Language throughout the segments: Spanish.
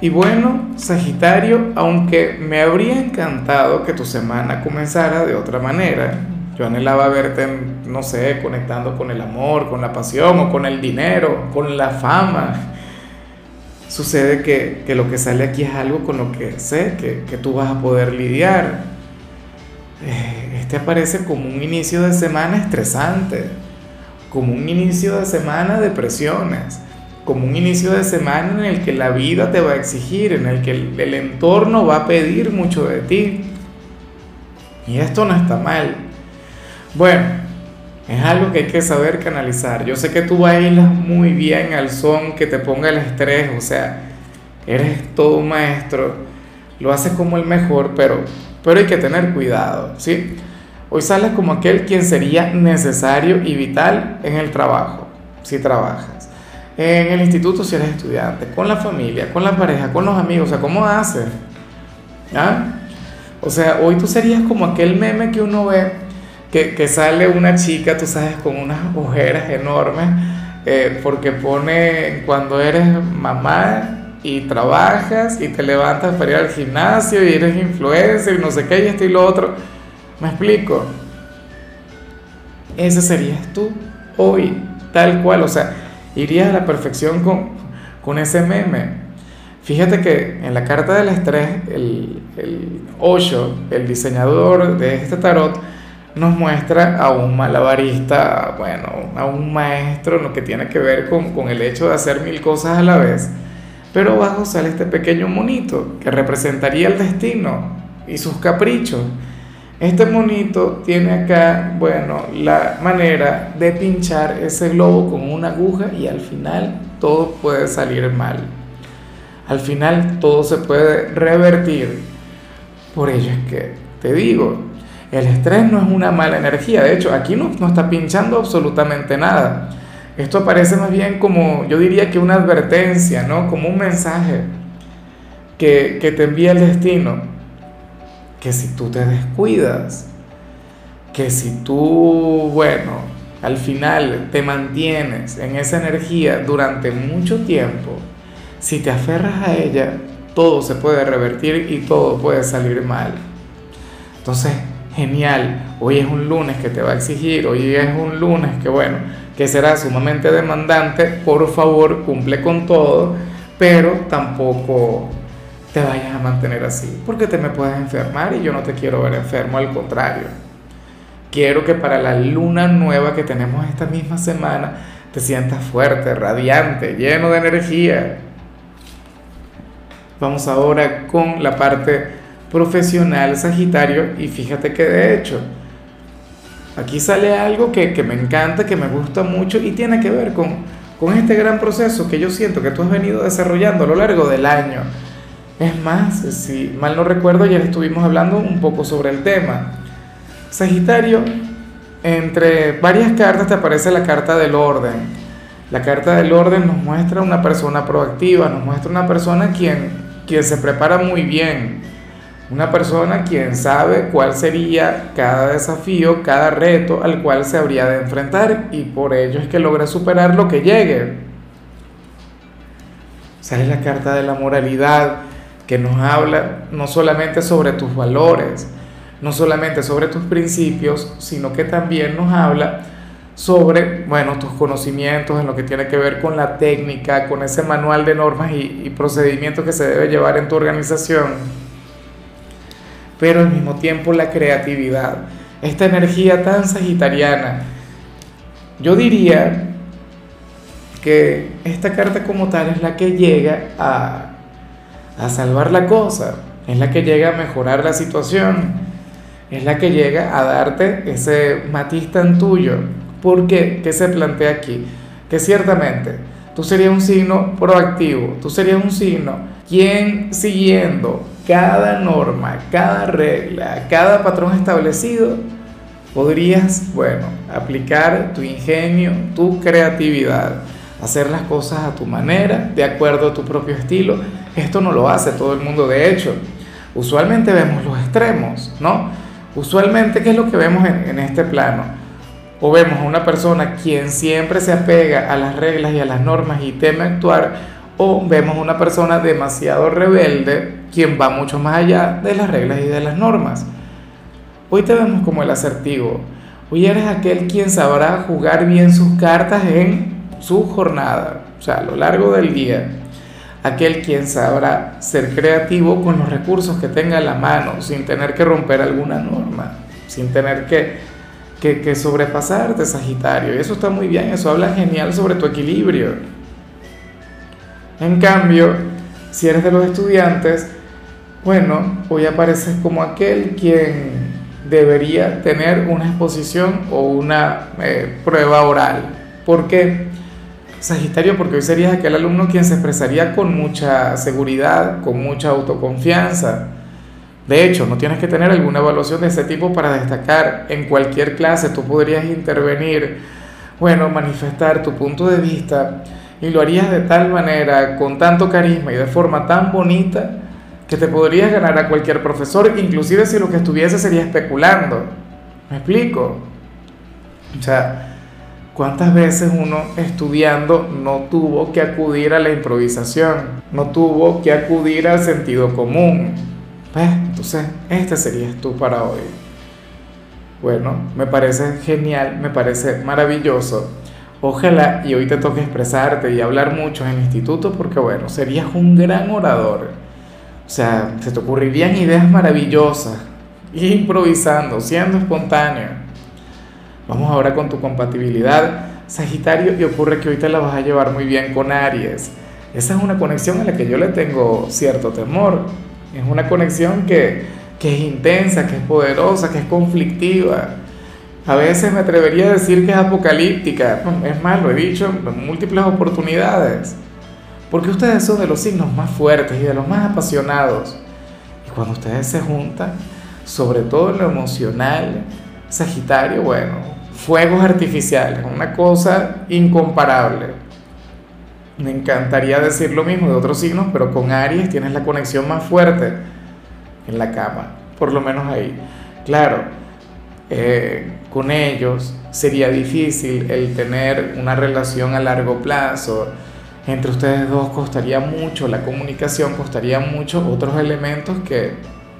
Y bueno, Sagitario, aunque me habría encantado que tu semana comenzara de otra manera, yo anhelaba verte, no sé, conectando con el amor, con la pasión o con el dinero, con la fama. Sucede que, lo que sale aquí es algo con lo que sé que, que tú vas a poder lidiar. Eh, este aparece como un inicio de semana estresante, como un inicio de semana de presiones como un inicio de semana en el que la vida te va a exigir, en el que el, entorno va a pedir mucho de ti. Y esto no está mal. Bueno, es algo que hay que saber canalizar. Yo sé que tú bailas muy bien al son que te ponga el estrés, o sea, eres todo un maestro, lo haces como el mejor, pero, pero hay que tener cuidado, ¿sí? Hoy sales como aquel quien sería necesario y vital en el trabajo, si trabajas en el instituto si eres estudiante, con la familia, con la pareja, con los amigos, o sea, ¿cómo haces? ¿Ah? O sea, hoy tú serías como aquel meme que uno ve, que, que sale una chica, tú sabes, con unas ojeras enormes, eh, porque pone cuando eres mamá y trabajas y te levantas para ir al gimnasio y eres influencer y no sé qué y esto y lo otro. ¿Me explico? Ese serías tú hoy, tal cual, o sea, irías a la perfección con, con ese meme. Fíjate que en la carta del estrés, el, el Osho, el diseñador de este tarot, nos muestra a un malabarista, bueno, a un maestro, lo que tiene que ver con, con el hecho de hacer mil cosas a la vez. Pero abajo sale este pequeño monito que representaría el destino y sus caprichos. Este monito tiene acá, bueno, la manera de pinchar ese globo con una aguja y al final todo puede salir mal. Al final todo se puede revertir. Por ello es que te digo, el estrés no es una mala energía. De hecho, aquí no, no está pinchando absolutamente nada. Esto aparece más bien como, yo diría que una advertencia, ¿no? Como un mensaje que, que te envía el destino que si tú te descuidas, que si tú, bueno, al final te mantienes en esa energía durante mucho tiempo, si te aferras a ella, todo se puede revertir y todo puede salir mal. Entonces, genial, hoy es un lunes que te va a exigir, hoy es un lunes que, bueno, que será sumamente demandante, por favor, cumple con todo, pero tampoco te vayas a mantener así, porque te me puedes enfermar y yo no te quiero ver enfermo, al contrario. Quiero que para la luna nueva que tenemos esta misma semana te sientas fuerte, radiante, lleno de energía. Vamos ahora con la parte profesional Sagitario y fíjate que de hecho aquí sale algo que, que, me encanta, que me gusta mucho y tiene que ver con, con este gran proceso que yo siento que tú has venido desarrollando a lo largo del año es más, si mal no recuerdo, ayer estuvimos hablando un poco sobre el tema. Sagitario, entre varias cartas te aparece la carta del orden. La carta del orden nos muestra una persona proactiva, nos muestra una persona quien, quien se prepara muy bien, una persona quien sabe cuál sería cada desafío, cada reto al cual se habría de enfrentar y por ello es que logra superar lo que llegue. Sale la carta de la moralidad, que nos habla no solamente sobre tus valores, no solamente sobre tus principios, sino que también nos habla sobre, bueno, tus conocimientos en lo que tiene que ver con la técnica, con ese manual de normas y, procedimientos que se debe llevar en tu organización, pero al mismo tiempo la creatividad, esta energía tan sagitariana. Yo diría que esta carta como tal es la que llega a a salvar la cosa, es la que llega a mejorar la situación, es la que llega a darte ese matiz tan tuyo. ¿Por qué? ¿Qué se plantea aquí? Que ciertamente tú serías un signo proactivo, tú serías un signo quien siguiendo cada norma, cada regla, cada patrón establecido, podrías, bueno, aplicar tu ingenio, tu creatividad, hacer las cosas a tu manera, de acuerdo a tu propio estilo. Esto no lo hace todo el mundo, de hecho. Usualmente vemos los extremos, ¿no? Usualmente, ¿qué es lo que vemos en, este plano? O vemos a una persona quien siempre se apega a las reglas y a las normas y teme actuar, o vemos a una persona demasiado rebelde quien va mucho más allá de las reglas y de las normas. Hoy te vemos como el asertivo. Hoy eres aquel quien sabrá jugar bien sus cartas en su jornada, o sea, a lo largo del día. Aquel quien sabrá ser creativo con los recursos que tenga a la mano, sin tener que romper alguna norma, sin tener que, que, que sobrepasarte, Sagitario. Y eso está muy bien, eso habla genial sobre tu equilibrio. En cambio, si eres de los estudiantes, bueno, hoy apareces como aquel quien debería tener una exposición o una eh, prueba oral. ¿Por qué? Sagitario, porque hoy serías aquel alumno quien se expresaría con mucha seguridad, con mucha autoconfianza. De hecho, no tienes que tener alguna evaluación de ese tipo para destacar. En cualquier clase tú podrías intervenir, bueno, manifestar tu punto de vista y lo harías de tal manera, con tanto carisma y de forma tan bonita, que te podrías ganar a cualquier profesor, inclusive si lo que estuviese sería especulando. ¿Me explico? O sea, ¿cuántas veces uno estudiando no tuvo que acudir a la improvisación? No tuvo que acudir al sentido común. ¿Ves? Entonces, este serías tú para hoy. Bueno, me parece genial, me parece maravilloso. Ojalá y hoy te toque expresarte y hablar mucho en el instituto porque, bueno, serías un gran orador o sea, se te ocurrirían ideas maravillosas, improvisando, siendo espontáneo. Vamos ahora con tu compatibilidad, Sagitario, y ocurre que hoy te la vas a llevar muy bien con Aries. Esa es una conexión a la que yo le tengo cierto temor. Es una conexión que, que es intensa, que es poderosa, que es conflictiva. A veces me atrevería a decir que es apocalíptica. Es más, lo he dicho en múltiples oportunidades. Porque ustedes son de los signos más fuertes y de los más apasionados. Y cuando ustedes se juntan, sobre todo en lo emocional, Sagitario, bueno, fuegos artificiales, una cosa incomparable. Me encantaría decir lo mismo de otros signos, pero con Aries tienes la conexión más fuerte en la cama, por lo menos ahí. Claro, eh, con ellos sería difícil el tener una relación a largo plazo, entre ustedes dos costaría mucho, la comunicación costaría mucho, otros elementos que,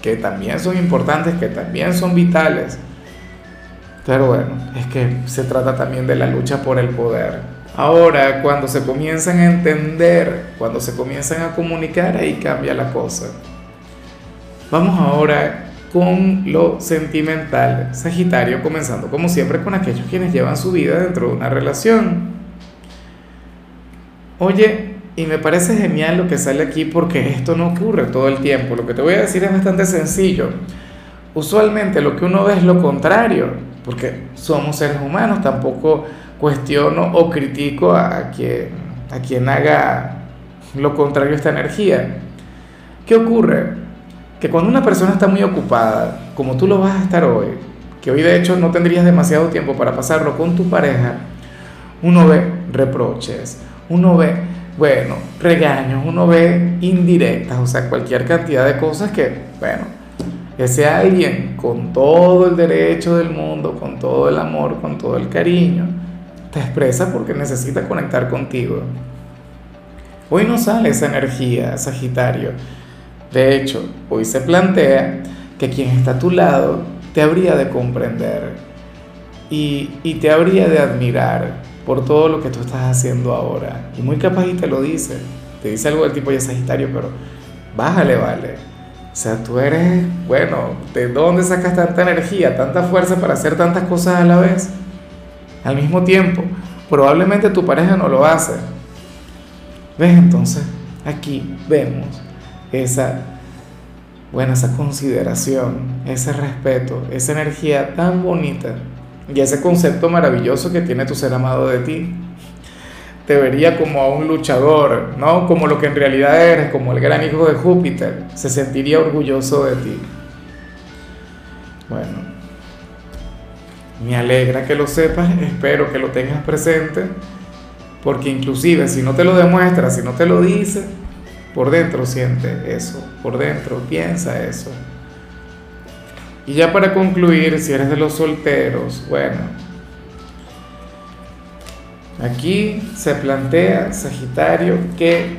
que también son importantes, que también son vitales. Pero bueno, es que se trata también de la lucha por el poder. Ahora, cuando se comienzan a entender, cuando se comienzan a comunicar, ahí cambia la cosa. Vamos ahora con lo sentimental, Sagitario, comenzando como siempre con aquellos quienes llevan su vida dentro de una relación. Oye, y me parece genial lo que sale aquí porque esto no ocurre todo el tiempo. Lo que te voy a decir es bastante sencillo. Usualmente lo que uno ve es lo contrario, porque somos seres humanos, tampoco cuestiono o critico a quien, a quien haga lo contrario a esta energía. ¿Qué ocurre? Que cuando una persona está muy ocupada, como tú lo vas a estar hoy, que hoy de hecho no tendrías demasiado tiempo para pasarlo con tu pareja, uno ve reproches, uno ve, bueno, regaños, uno ve indirectas, o sea, cualquier cantidad de cosas que, bueno, ese alguien con todo el derecho del mundo, con todo el amor, con todo el cariño, te expresa porque necesita conectar contigo. Hoy no sale esa energía, Sagitario. De hecho, hoy se plantea que quien está a tu lado te habría de comprender y, y te habría de admirar por todo lo que tú estás haciendo ahora. Y muy capaz y te lo dice. Te dice algo del tipo ya Sagitario, pero bájale, vale. O sea, tú eres, bueno, ¿de dónde sacas tanta energía, tanta fuerza para hacer tantas cosas a la vez? Al mismo tiempo, probablemente tu pareja no lo hace. ¿Ves? Entonces, aquí vemos esa, bueno, esa consideración, ese respeto, esa energía tan bonita y ese concepto maravilloso que tiene tu ser amado de ti. Te vería como a un luchador, ¿no? Como lo que en realidad eres, como el gran hijo de Júpiter, se sentiría orgulloso de ti. Bueno, me alegra que lo sepas, espero que lo tengas presente, porque inclusive si no te lo demuestras, si no te lo dice, por dentro siente eso, por dentro piensa eso. Y ya para concluir, si eres de los solteros, bueno, aquí se plantea, Sagitario, que,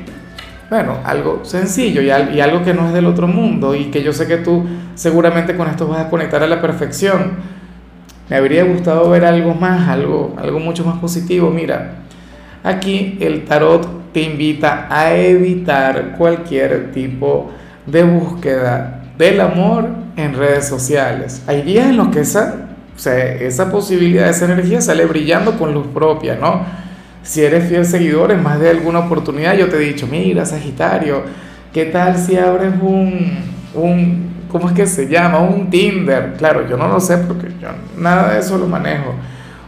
bueno, algo sencillo y, algo que no es del otro mundo y que yo sé que tú seguramente con esto vas a conectar a la perfección. Me habría gustado ver algo más, algo, algo mucho más positivo. Mira, aquí el tarot te invita a evitar cualquier tipo de búsqueda del amor en redes sociales. Hay días en los que esa, esa posibilidad, esa energía sale brillando con luz propia, ¿no? Si eres fiel seguidor, en más de alguna oportunidad yo te he dicho, mira, Sagitario, ¿qué tal si abres un, un, ¿cómo es que se llama? Un Tinder. Claro, yo no lo sé porque yo nada de eso lo manejo.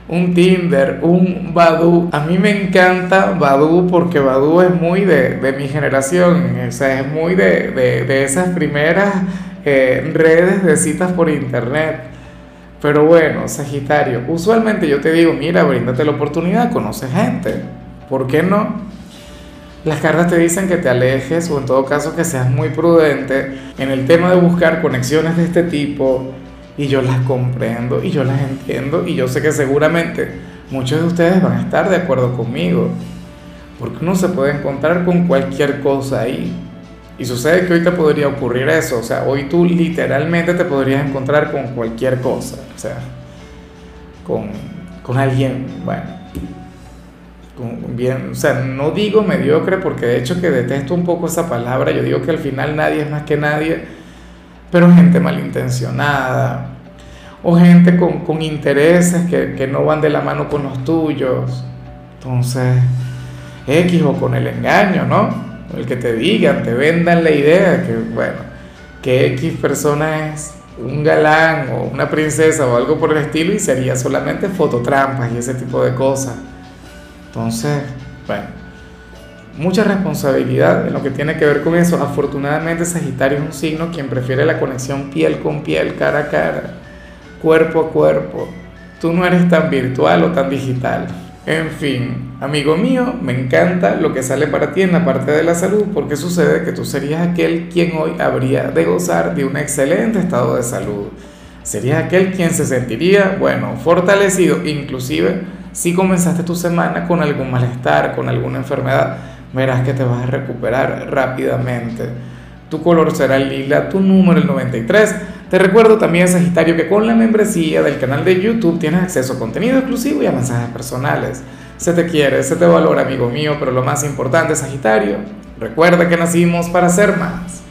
Un Tinder, un Badu. A mí me encanta Badu porque Badu es muy de, de mi generación, o sea, es muy de, de, de esas primeras eh, redes de citas por internet. Pero bueno, Sagitario, usualmente yo te digo, mira, bríndate la oportunidad, conoce gente. ¿Por qué no? Las cartas te dicen que te alejes o en todo caso que seas muy prudente en el tema de buscar conexiones de este tipo. Y yo las comprendo y yo las entiendo y yo sé que seguramente muchos de ustedes van a estar de acuerdo conmigo. Porque uno se puede encontrar con cualquier cosa ahí. Y sucede que hoy te podría ocurrir eso, o sea, hoy tú literalmente te podrías encontrar con cualquier cosa, o sea, con, con alguien, bueno, bien, o sea, no digo mediocre porque de hecho que detesto un poco esa palabra, yo digo que al final nadie es más que nadie, pero gente malintencionada, o gente con, con intereses que, que no van de la mano con los tuyos, entonces, X o con el engaño, ¿no? El que te digan, te vendan la idea que, bueno, que X persona es un galán o una princesa o algo por el estilo y sería solamente fototrampas y ese tipo de cosas. Entonces, bueno, mucha responsabilidad en lo que tiene que ver con eso. Afortunadamente Sagitario es un signo quien prefiere la conexión piel con piel, cara a cara, cuerpo a cuerpo. Tú no eres tan virtual o tan digital. En fin, amigo mío, me encanta lo que sale para ti en la parte de la salud porque sucede que tú serías aquel quien hoy habría de gozar de un excelente estado de salud. Serías aquel quien se sentiría, bueno, fortalecido, inclusive si comenzaste tu semana con algún malestar, con alguna enfermedad, verás que te vas a recuperar rápidamente. Tu color será el lila, tu número el 93 te recuerdo también, Sagitario, que con la membresía del canal de YouTube tienes acceso a contenido exclusivo y a mensajes personales. Se te quiere, se te valora, amigo mío, pero lo más importante, Sagitario, recuerda que nacimos para ser más.